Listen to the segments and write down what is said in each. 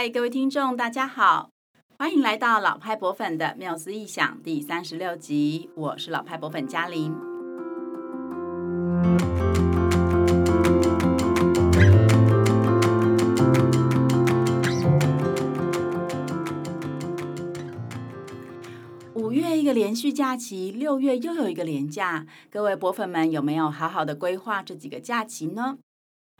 嗨，各位听众，大家好，欢迎来到老派博粉的妙思异想第三十六集，我是老派博粉嘉玲。五月一个连续假期，六月又有一个连假，各位博粉们有没有好好的规划这几个假期呢？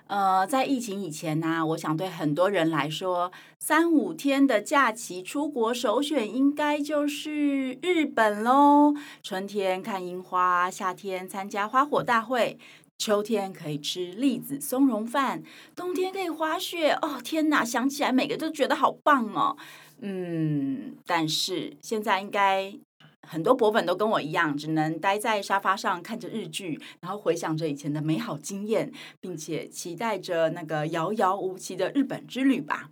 呃，在疫情以前呢、我想对很多人来说，三五天的假期出国首选应该就是日本喽。春天看樱花，夏天参加花火大会，秋天可以吃栗子松茸饭，冬天可以滑雪。哦，天哪，想起来每个都觉得好棒哦。嗯，但是现在应该。很多博粉都跟我一样，只能待在沙发上看着日剧，然后回想着以前的美好经验，并且期待着那个遥遥无期的日本之旅吧。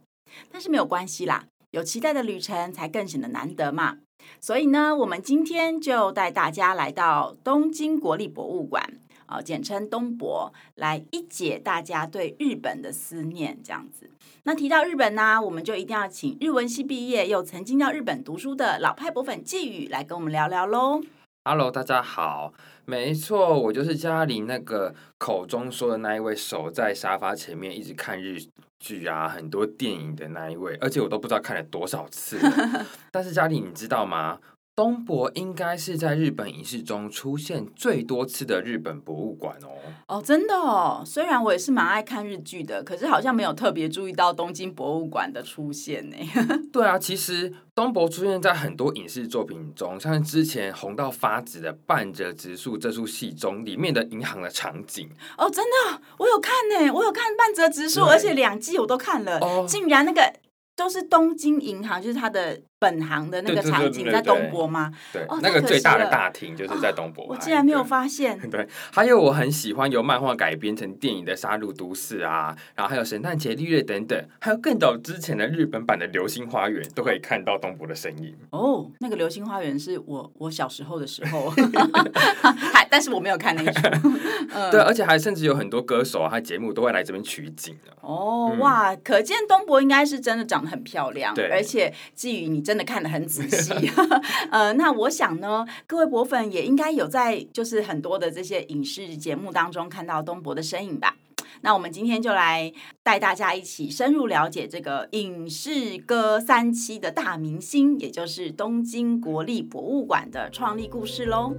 但是没有关系啦，有期待的旅程才更显得难得嘛。所以呢，我们今天就带大家来到东京国立博物馆。啊，简称东博，来一解大家对日本的思念，这样子。那提到日本呢、啊，我们就一定要请日文系毕业又曾经到日本读书的老派博粉季宇来跟我们聊聊喽。Hello，大家好，没错，我就是嘉玲那个口中说的那一位，守在沙发前面一直看日剧啊，很多电影的那一位，而且我都不知道看了多少次。但是嘉玲，你知道吗？东博应该是在日本影视中出现最多次的日本博物馆哦。哦，真的哦。虽然我也是蛮爱看日剧的，可是好像没有特别注意到东京博物馆的出现呢。对啊，其实东博出现在很多影视作品中，像之前红到发紫的《半泽直树》这出戏中里面的银行的场景。哦，真的，我有看呢，我有看《半泽直树》，而且两季我都看了。哦，竟然那个都是东京银行，就是它的。本行的那个场景在东博吗？对，哦、那个最大的大厅就是在东博、哦。我竟然没有发现。对，对，还有我很喜欢由漫画改编成电影的《杀戮都市》啊，然后还有《神探伽利略》等等，还有更早之前的日本版的《流星花园》，都可以看到东博的身影。哦，那个《流星花园》是我我小时候的时候，还但是我没有看那一出。嗯、对，而且还甚至有很多歌手啊，他节目都会来这边取景的。哦、嗯、哇，可见东博应该是真的长得很漂亮，对，而且基于你。真的看得很仔细，呃，那我想呢，各位博粉也应该有在就是很多的这些影视节目当中看到东博的身影吧？那我们今天就来带大家一起深入了解这个影视歌三期的大明星，也就是东京国立博物馆的创立故事喽。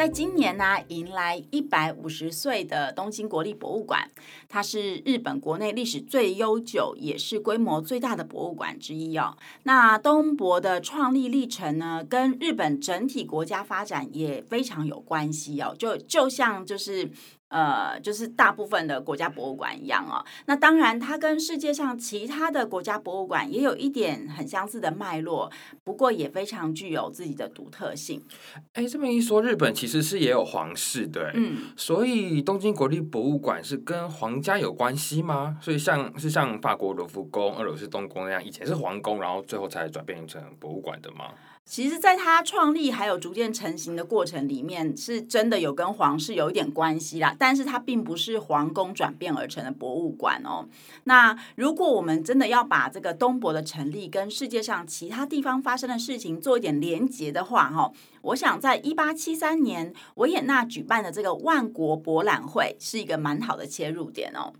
在今年呢、迎来一百五十岁的东京国立博物馆，它是日本国内历史最悠久，也是规模最大的博物馆之一哦。那东博的创立历程呢，跟日本整体国家发展也非常有关系哦。就就像就是。呃，就是大部分的国家博物馆一样哦。那当然，它跟世界上其他的国家博物馆也有一点很相似的脉络，不过也非常具有自己的独特性。哎，这么一说，日本其实是也有皇室的，嗯，所以东京国立博物馆是跟皇家有关系吗？所以像是像法国罗浮宫、俄罗斯东宫那样，以前是皇宫，然后最后才转变成博物馆的吗？其实，在它创立还有逐渐成型的过程里面，是真的有跟皇室有一点关系啦。但是它并不是皇宫转变而成的博物馆哦。那如果我们真的要把这个东博的成立跟世界上其他地方发生的事情做一点连结的话，哈，我想在一八七三年维也纳举办的这个万国博览会是一个蛮好的切入点哦。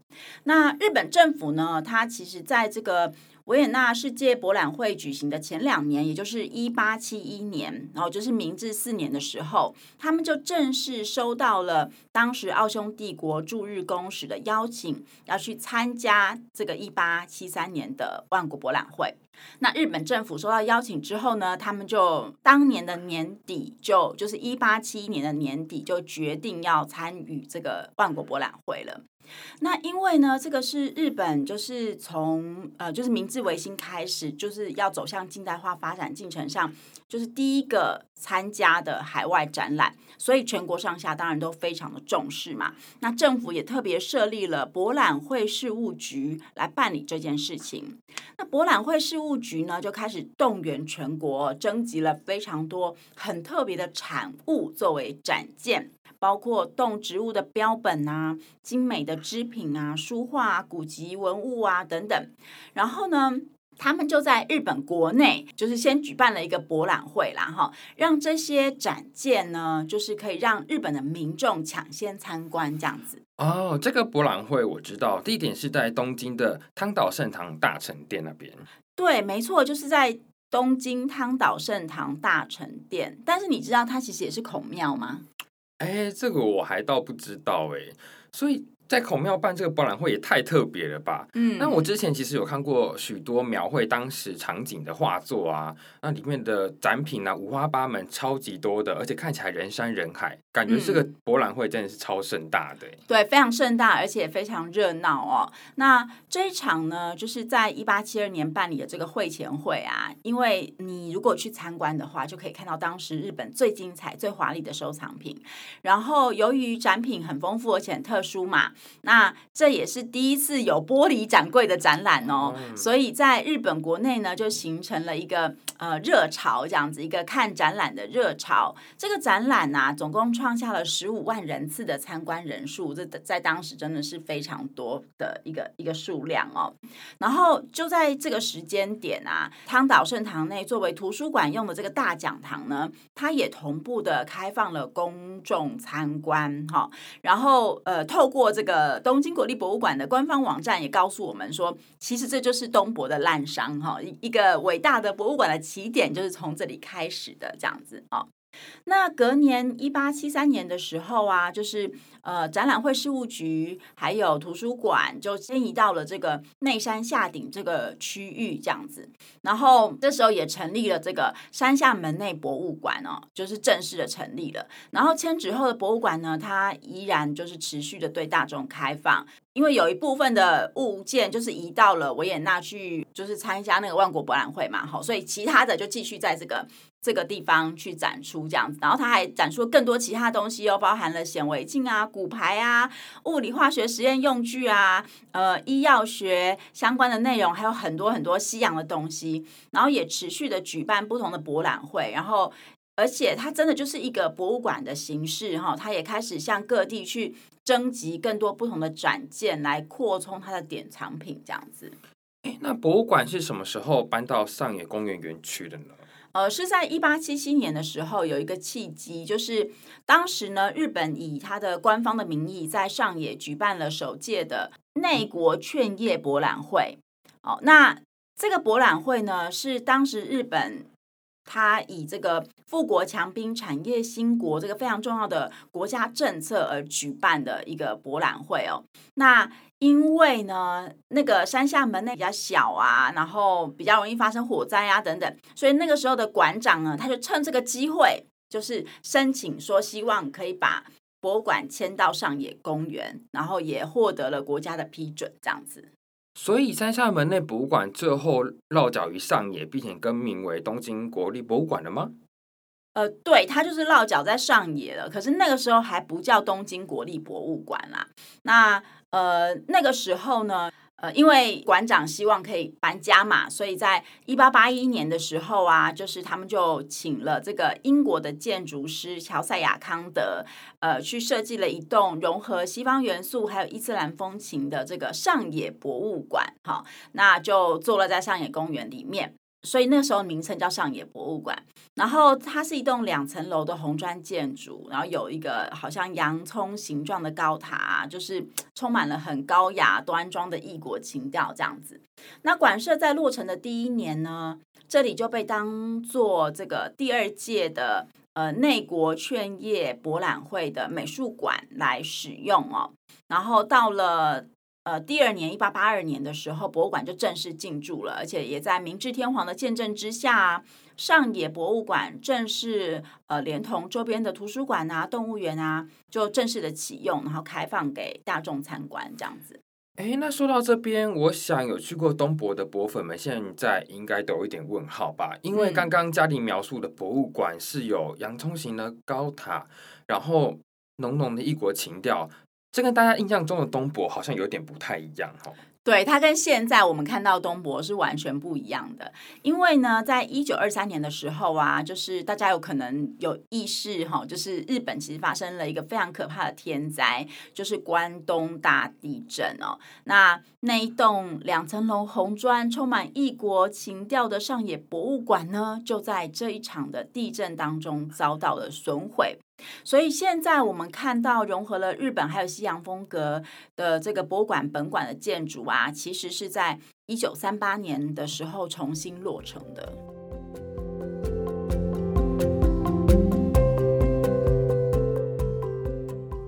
那日本政府呢，它其实在这个。维也纳世界博览会举行的前两年，也就是一八七一年，然后就是明治四年的时候，他们就正式收到了当时奥匈帝国驻日公使的邀请，要去参加这个一八七三年的万国博览会。那日本政府收到邀请之后呢，他们就当年的年底就就是一八七一年的年底就决定要参与这个万国博览会了。那因为呢，这个是日本，就是从呃，就是明治维新开始，就是要走向近代化发展进程上，就是第一个参加的海外展览，所以全国上下当然都非常的重视嘛。那政府也特别设立了博览会事务局来办理这件事情。那博览会事务局呢，就开始动员全国，征集了非常多很特别的产物作为展件，包括动植物的标本啊、精美的织品啊、书画啊、古籍文物啊等等。然后呢，他们就在日本国内，就是先举办了一个博览会啦，哈，让这些展件呢，就是可以让日本的民众抢先参观这样子。哦，这个博览会我知道，地点是在东京的汤岛圣堂大成殿那边。对，没错，就是在东京汤岛圣堂大成殿。但是你知道它其实也是孔庙吗？哎，这个我还倒不知道哎，所以。在孔庙办这个博览会也太特别了吧？嗯，那我之前其实有看过许多描绘当时场景的画作啊，那里面的展品啊，五花八门，超级多的，而且看起来人山人海，感觉这个博览会真的是超盛大的。对，非常盛大，而且非常热闹哦。那这一场呢，就是在一八七二年办理的这个会前会啊，因为你如果去参观的话，就可以看到当时日本最精彩、最华丽的收藏品。然后由于展品很丰富而且很特殊嘛。那这也是第一次有玻璃展柜的展览哦，所以在日本国内呢，就形成了一个呃热潮，这样子一个看展览的热潮。这个展览啊，总共创下了十五万人次的参观人数，这在当时真的是非常多的一个一个数量哦。然后就在这个时间点啊，汤岛圣堂内作为图书馆用的这个大讲堂呢，它也同步的开放了公众参观哈、哦。然后呃，透过这个。呃，东京国立博物馆的官方网站也告诉我们说，其实这就是东博的滥觞哈，一一个伟大的博物馆的起点就是从这里开始的这样子啊。那隔年一八七三年的时候啊，就是呃展览会事务局还有图书馆就迁移到了这个内山下顶这个区域这样子，然后这时候也成立了这个山下门内博物馆哦，就是正式的成立了。然后迁址后的博物馆呢，它依然就是持续的对大众开放，因为有一部分的物件就是移到了维也纳去，就是参加那个万国博览会嘛，好，所以其他的就继续在这个。这个地方去展出这样子，然后他还展出了更多其他东西哦，包含了显微镜啊、骨牌啊、物理化学实验用具啊、呃医药学相关的内容，还有很多很多西洋的东西。然后也持续的举办不同的博览会，然后而且它真的就是一个博物馆的形式哈，它也开始向各地去征集更多不同的展件来扩充它的典藏品这样子。诶，那博物馆是什么时候搬到上野公园园区的呢？呃，是在一八七七年的时候有一个契机，就是当时呢，日本以它的官方的名义在上野举办了首届的内国劝业博览会。哦，那这个博览会呢，是当时日本他以这个富国强兵、产业兴国这个非常重要的国家政策而举办的一个博览会哦。那因为呢，那个山下门内比较小啊，然后比较容易发生火灾啊等等，所以那个时候的馆长呢，他就趁这个机会，就是申请说希望可以把博物馆迁到上野公园，然后也获得了国家的批准，这样子。所以山下门内博物馆最后落脚于上野，并且更名为东京国立博物馆了吗？呃，对，它就是落脚在上野了，可是那个时候还不叫东京国立博物馆啦。那呃，那个时候呢，呃，因为馆长希望可以搬家嘛，所以在一八八一年的时候啊，就是他们就请了这个英国的建筑师乔赛亚康德，呃，去设计了一栋融合西方元素还有伊斯兰风情的这个上野博物馆。好，那就坐落在上野公园里面。所以那时候名称叫上野博物馆，然后它是一栋两层楼的红砖建筑，然后有一个好像洋葱形状的高塔，就是 充满了很高雅端庄的异国情调这样子。那馆舍在落成的第一年呢，这里就被当做这个第二届的呃内国劝业博览会的美术馆来使用哦，然后到了。呃，第二年一八八二年的时候，博物馆就正式进驻了，而且也在明治天皇的见证之下，上野博物馆正式呃连同周边的图书馆啊、动物园啊，就正式的启用，然后开放给大众参观这样子。哎，那说到这边，我想有去过东博的博粉们，现在应该都有一点问号吧？因为刚刚嘉玲描述的博物馆是有洋葱型的高塔，然后浓浓的异国情调，这跟大家印象中的东博好像有点不太一样哈。对，它跟现在我们看到东博是完全不一样的，因为呢，在一九二三年的时候啊，就是大家有可能有意识哈，就是日本其实发生了一个非常可怕的天灾，就是关东大地震哦。那那一栋两层楼红砖、充满异国情调的上野博物馆呢，就在这一场的地震当中遭到了损毁。所以现在我们看到融合了日本还有西洋风格的这个博物馆本馆的建筑啊，其实是在一九三八年的时候重新落成的。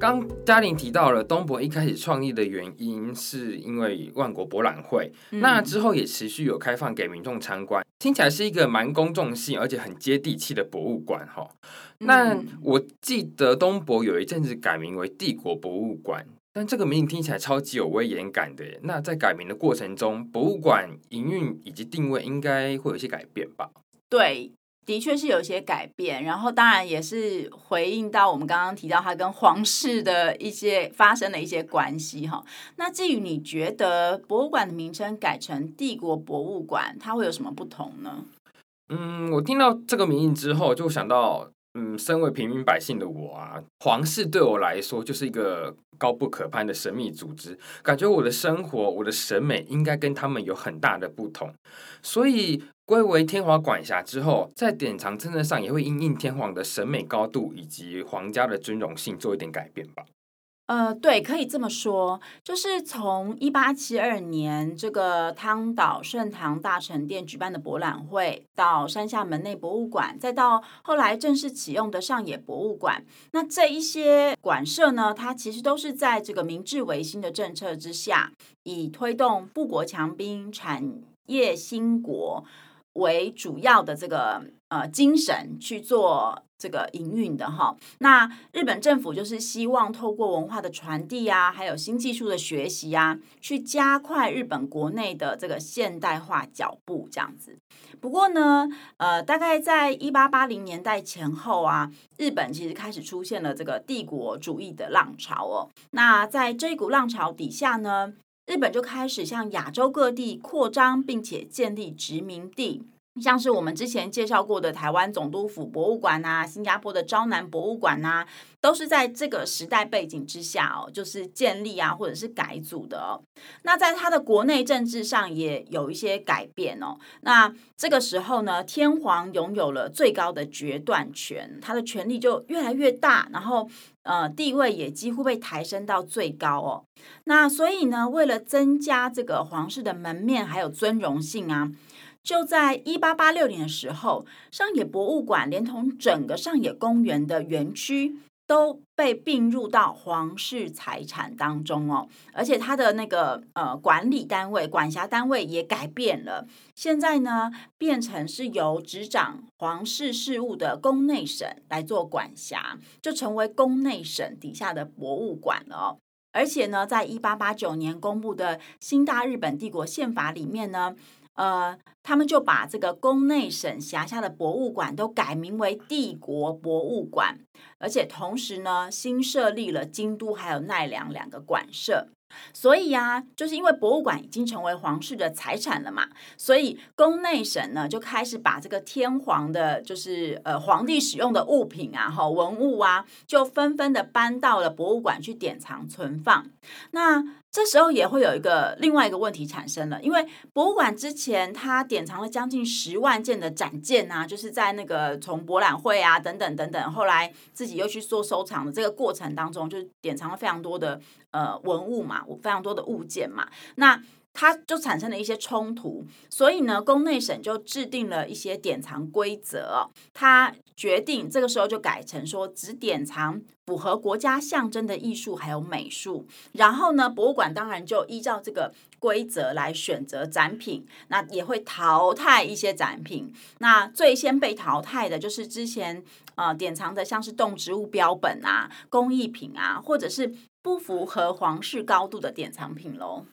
刚嘉玲提到了东博一开始创立的原因，是因为万国博览会，嗯、那之后也持续有开放给民众参观，听起来是一个蛮公众性而且很接地气的博物馆哈。那我记得东博有一阵子改名为帝国博物馆，但这个名字听起来超级有威严感的。那在改名的过程中，博物馆营运以及定位应该会有一些改变吧？对。的确是有些改变，然后当然也是回应到我们刚刚提到它跟皇室的一些发生的一些关系哈。那至于你觉得博物馆的名称改成帝国博物馆，它会有什么不同呢？嗯，我听到这个名字之后，就想到。嗯，身为平民百姓的我啊，皇室对我来说就是一个高不可攀的神秘组织，感觉我的生活、我的审美应该跟他们有很大的不同，所以归为天皇管辖之后，在典藏政策上也会因应天皇的审美高度以及皇家的尊荣性做一点改变吧。呃，对，可以这么说，就是从一八七二年这个汤岛圣堂大成殿举办的博览会，到山下门内博物馆，再到后来正式启用的上野博物馆，那这一些馆舍呢，它其实都是在这个明治维新的政策之下，以推动富国强兵、产业兴国为主要的这个呃精神去做。这个营运的哈，那日本政府就是希望透过文化的传递啊，还有新技术的学习啊，去加快日本国内的这个现代化脚步这样子。不过呢，呃，大概在一八八零年代前后啊，日本其实开始出现了这个帝国主义的浪潮哦。那在这一股浪潮底下呢，日本就开始向亚洲各地扩张，并且建立殖民地。像是我们之前介绍过的台湾总督府博物馆啊，新加坡的昭南博物馆啊，都是在这个时代背景之下哦，就是建立啊，或者是改组的哦。那在他的国内政治上也有一些改变哦。那这个时候呢，天皇拥有了最高的决断权，他的权力就越来越大，然后呃，地位也几乎被抬升到最高哦。那所以呢，为了增加这个皇室的门面还有尊荣性啊。就在一八八六年的时候，上野博物馆连同整个上野公园的园区都被并入到皇室财产当中哦，而且它的那个呃管理单位、管辖单位也改变了，现在呢变成是由执掌皇室事务的宫内省来做管辖，就成为宫内省底下的博物馆了哦。而且呢，在一八八九年公布的新大日本帝国宪法里面呢。呃，他们就把这个宫内省辖下的博物馆都改名为帝国博物馆，而且同时呢，新设立了京都还有奈良两个馆舍。所以呀，就是因为博物馆已经成为皇室的财产了嘛，所以宫内省呢就开始把这个天皇的，就是呃皇帝使用的物品啊、哈文物啊，就纷纷的搬到了博物馆去典藏存放。那这时候也会有一个另外一个问题产生了，因为博物馆之前它典藏了将近十万件的展件啊，就是在那个从博览会啊等等等等，后来自己又去做收藏的这个过程当中，就典藏了非常多的呃文物嘛，非常多的物件嘛，那。它就产生了一些冲突，所以呢，宫内省就制定了一些典藏规则。他决定这个时候就改成说，只典藏符合国家象征的艺术还有美术。然后呢，博物馆当然就依照这个规则来选择展品，那也会淘汰一些展品。那最先被淘汰的就是之前呃典藏的像是动植物标本啊、工艺品啊，或者是不符合皇室高度的典藏品喽。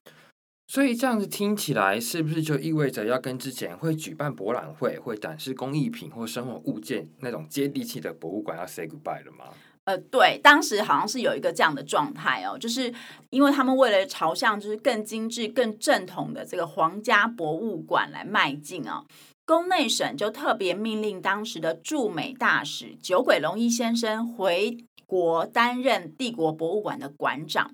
所以这样子听起来，是不是就意味着要跟之前会举办博览会、会展示工艺品或生活物件那种接地气的博物馆要 say goodbye 了吗？呃，对，当时好像是有一个这样的状态哦，就是因为他们为了朝向就是更精致、更正统的这个皇家博物馆来迈进、哦，宫内省就特别命令当时的驻美大使酒鬼龙一先生回国担任帝国博物馆的馆长。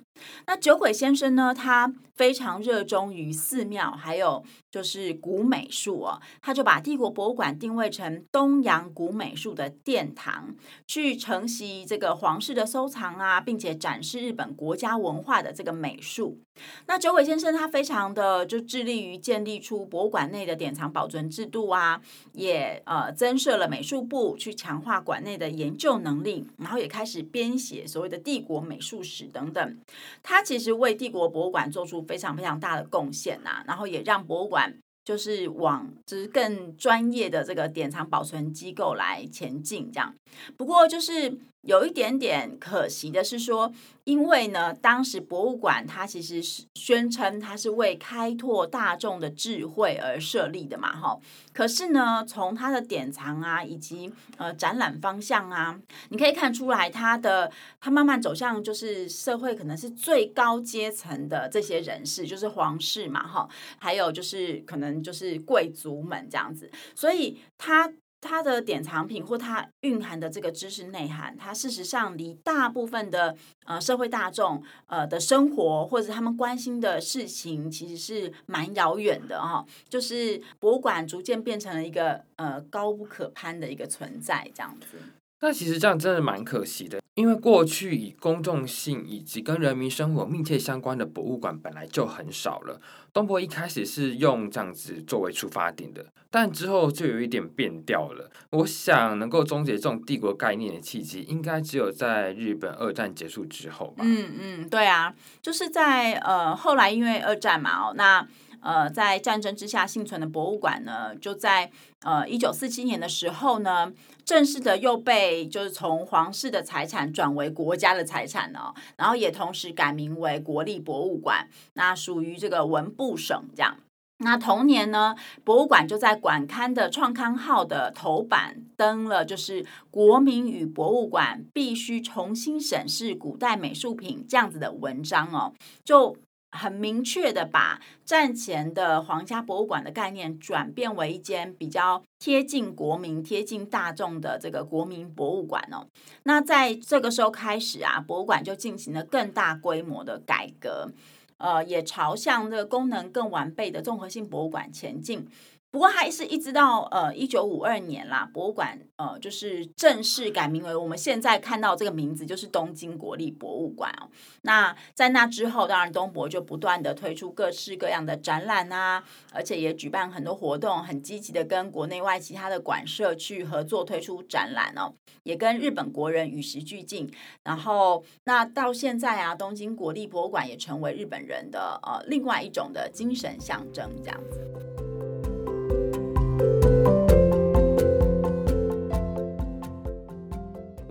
那酒鬼先生呢，他非常热衷于寺庙，还有就是古美术哦，他就把帝国博物馆定位成东洋古美术的殿堂，去承袭这个皇室的收藏啊，并且展示日本国家文化的这个美术。那九尾先生他非常的就致力于建立出博物馆内的典藏保存制度啊，也呃增设了美术部去强化馆内的研究能力，然后也开始编写所谓的帝国美术史等等。他其实为帝国博物馆做出非常非常大的贡献呐，然后也让博物馆就是往就是更专业的这个典藏保存机构来前进这样。不过就是。有一点点可惜的是说，因为呢，当时博物馆它其实是宣称它是为开拓大众的智慧而设立的嘛，哈。可是呢，从它的典藏啊，以及呃展览方向啊，你可以看出来，它的它慢慢走向就是社会可能是最高阶层的这些人士，就是皇室嘛，哈，还有就是可能就是贵族们这样子，所以它。它的典藏品或它蕴含的这个知识内涵，它事实上离大部分的呃社会大众呃的生活或者他们关心的事情，其实是蛮遥远的、哦。就是博物馆逐渐变成了一个呃高不可攀的一个存在，这样子。那其实这样真的蛮可惜的，因为过去以公众性以及跟人民生活密切相关的博物馆本来就很少了。东博一开始是用这样子作为出发点的，但之后就有一点变调了。我想能够终结这种帝国概念的契机，应该只有在日本二战结束之后吧。嗯嗯，对啊，就是在呃后来因为二战嘛，哦那。呃，在战争之下幸存的博物馆呢，就在呃一九四七年的时候呢，正式的又被就是从皇室的财产转为国家的财产哦，然后也同时改名为国立博物馆，那属于这个文部省这样。那同年呢，博物馆就在馆刊的创刊号的头版登了，就是国民与博物馆必须重新审视古代美术品这样子的文章哦，就。很明确的把战前的皇家博物馆的概念转变为一间比较贴近国民、贴近大众的这个国民博物馆哦。那在这个时候开始啊，博物馆就进行了更大规模的改革，呃，也朝向这个功能更完备的综合性博物馆前进。不过还是一直到呃一九五二年啦，博物馆呃就是正式改名为我们现在看到这个名字，就是东京国立博物馆哦。那在那之后，当然东博就不断的推出各式各样的展览啊，而且也举办很多活动，很积极的跟国内外其他的馆舍去合作推出展览哦，也跟日本国人与时俱进。然后那到现在啊，东京国立博物馆也成为日本人的呃另外一种的精神象征，这样子。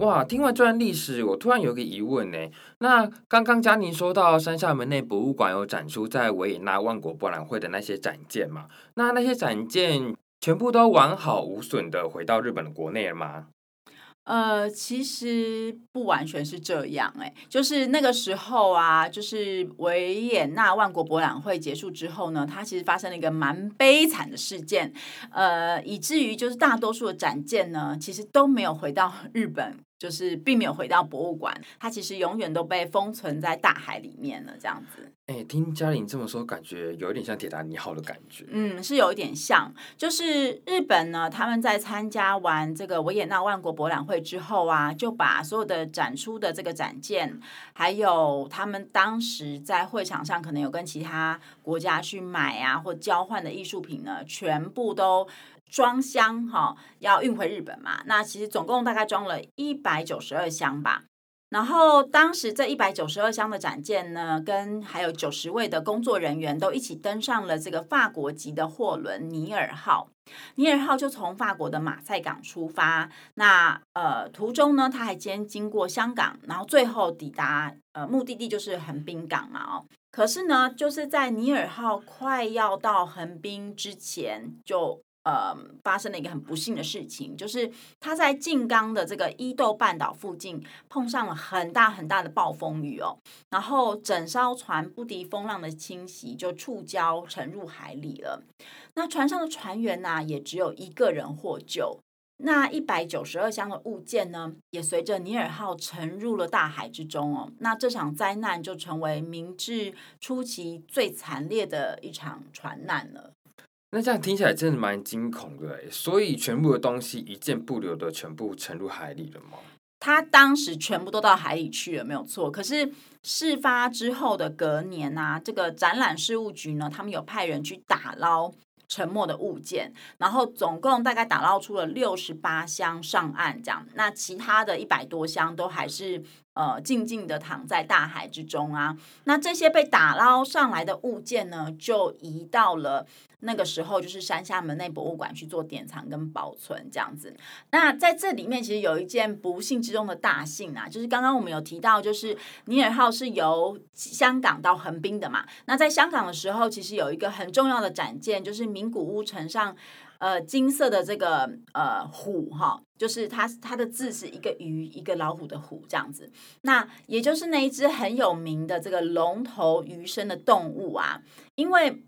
哇，听完这段历史，我突然有个疑问呢。那刚刚嘉宁说到山下门内博物馆有展出在维也纳万国博览会的那些展件嘛？那那些展件全部都完好无损的回到日本的国内了吗？呃，其实不完全是这样，哎，就是那个时候啊，就是维也纳万国博览会结束之后呢，它其实发生了一个蛮悲惨的事件，呃，以至于就是大多数的展件呢，其实都没有回到日本。就是并没有回到博物馆，它其实永远都被封存在大海里面了，这样子。哎、欸，听嘉玲这么说，感觉有一点像铁达尼号的感觉。嗯，是有一点像。就是日本呢，他们在参加完这个维也纳万国博览会之后啊，就把所有的展出的这个展件，还有他们当时在会场上可能有跟其他国家去买啊或交换的艺术品呢，全部都。装箱哈，要运回日本嘛？那其实总共大概装了一百九十二箱吧。然后当时这一百九十二箱的展件呢，跟还有九十位的工作人员都一起登上了这个法国籍的货轮尼尔号。尼尔号就从法国的马赛港出发，那呃途中呢，他还先经过香港，然后最后抵达呃目的地就是横滨港嘛哦。可是呢，就是在尼尔号快要到横滨之前就。呃，发生了一个很不幸的事情，就是他在静冈的这个伊豆半岛附近碰上了很大很大的暴风雨哦，然后整艘船不敌风浪的侵袭，就触礁沉入海里了。那船上的船员呢、也只有一个人获救。那一百九十二箱的物件呢，也随着尼尔号沉入了大海之中哦。那这场灾难就成为明治初期最惨烈的一场船难了。那这样听起来真的蛮惊恐的诶，所以全部的东西一件不留的全部沉入海里了吗？他当时全部都到海里去了，没有错。可是事发之后的隔年啊，这个展览事务局呢，他们有派人去打捞沉没的物件，然后总共大概打捞出了六十八箱上岸，这样。那其他的一百多箱都还是呃静静的躺在大海之中啊。那这些被打捞上来的物件呢，就移到了。那个时候就是山下门内博物馆去做典藏跟保存这样子。那在这里面其实有一件不幸之中的大幸啊，就是刚刚我们有提到，就是尼尔号是由香港到横滨的嘛。那在香港的时候，其实有一个很重要的展件，就是名古屋城上呃金色的这个呃虎哈，就是它它的字是一个鱼一个老虎的虎这样子。那也就是那一只很有名的这个龙头鱼身的动物啊，因为。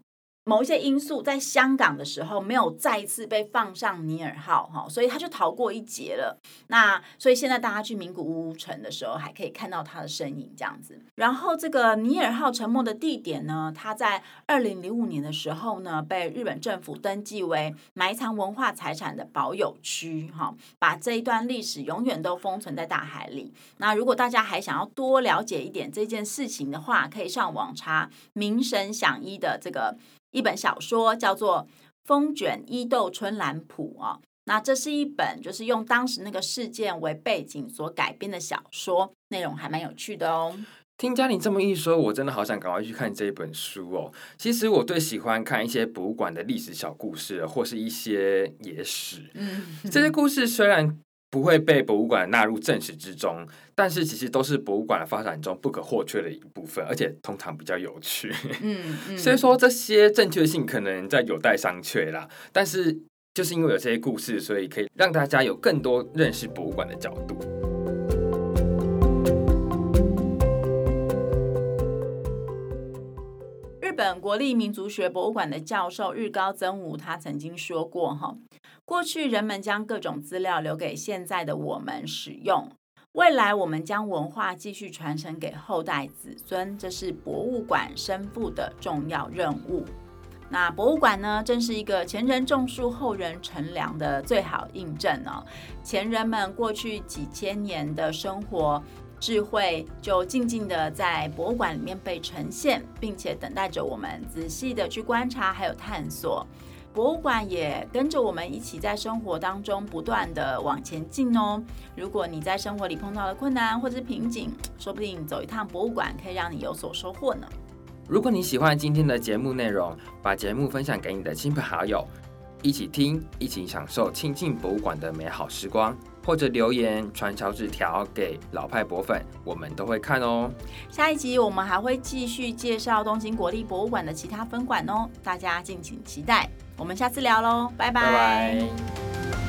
某一些因素，在香港的时候没有再次被放上尼尔号哈，所以他就逃过一劫了。那所以现在大家去名古屋城的时候，还可以看到他的身影这样子。然后这个尼尔号沉没的地点呢，它在二零零五年的时候呢，被日本政府登记为埋藏文化财产的保有区哈，把这一段历史永远都封存在大海里。那如果大家还想要多了解一点这件事情的话，可以上网查名神响一的这个。一本小说叫做《风卷伊豆春兰谱》啊，那这是一本就是用当时那个事件为背景所改编的小说，内容还蛮有趣的哦。听嘉玲这么一说，我真的好想赶快去看这本书哦。其实我最喜欢看一些博物馆的历史小故事，或是一些野史。嗯，这些故事虽然。不会被博物馆纳入正史之中，但是其实都是博物馆的发展中不可或缺的一部分，而且通常比较有趣。嗯，嗯，所以说这些正确性可能在有待商榷啦。但是就是因为有这些故事，所以可以让大家有更多认识博物馆的角度。日本国立民族学博物馆的教授日高曾武他曾经说过哈。过去人们将各种资料留给现在的我们使用，未来我们将文化继续传承给后代子孙，这是博物馆身负的重要任务。那博物馆呢，正是一个前人种树，后人乘凉的最好印证哦。前人们过去几千年的生活智慧，就静静的在博物馆里面被呈现，并且等待着我们仔细的去观察，还有探索。博物馆也跟着我们一起在生活当中不断的往前进哦。如果你在生活里碰到了困难或者瓶颈，说不定走一趟博物馆可以让你有所收获呢。如果你喜欢今天的节目内容，把节目分享给你的亲朋好友，一起听，一起享受亲近博物馆的美好时光，或者留言传小纸条给老派博粉，我们都会看哦。下一集我们还会继续介绍东京国立博物馆的其他分馆哦，大家敬请期待。我们下次聊喽拜拜。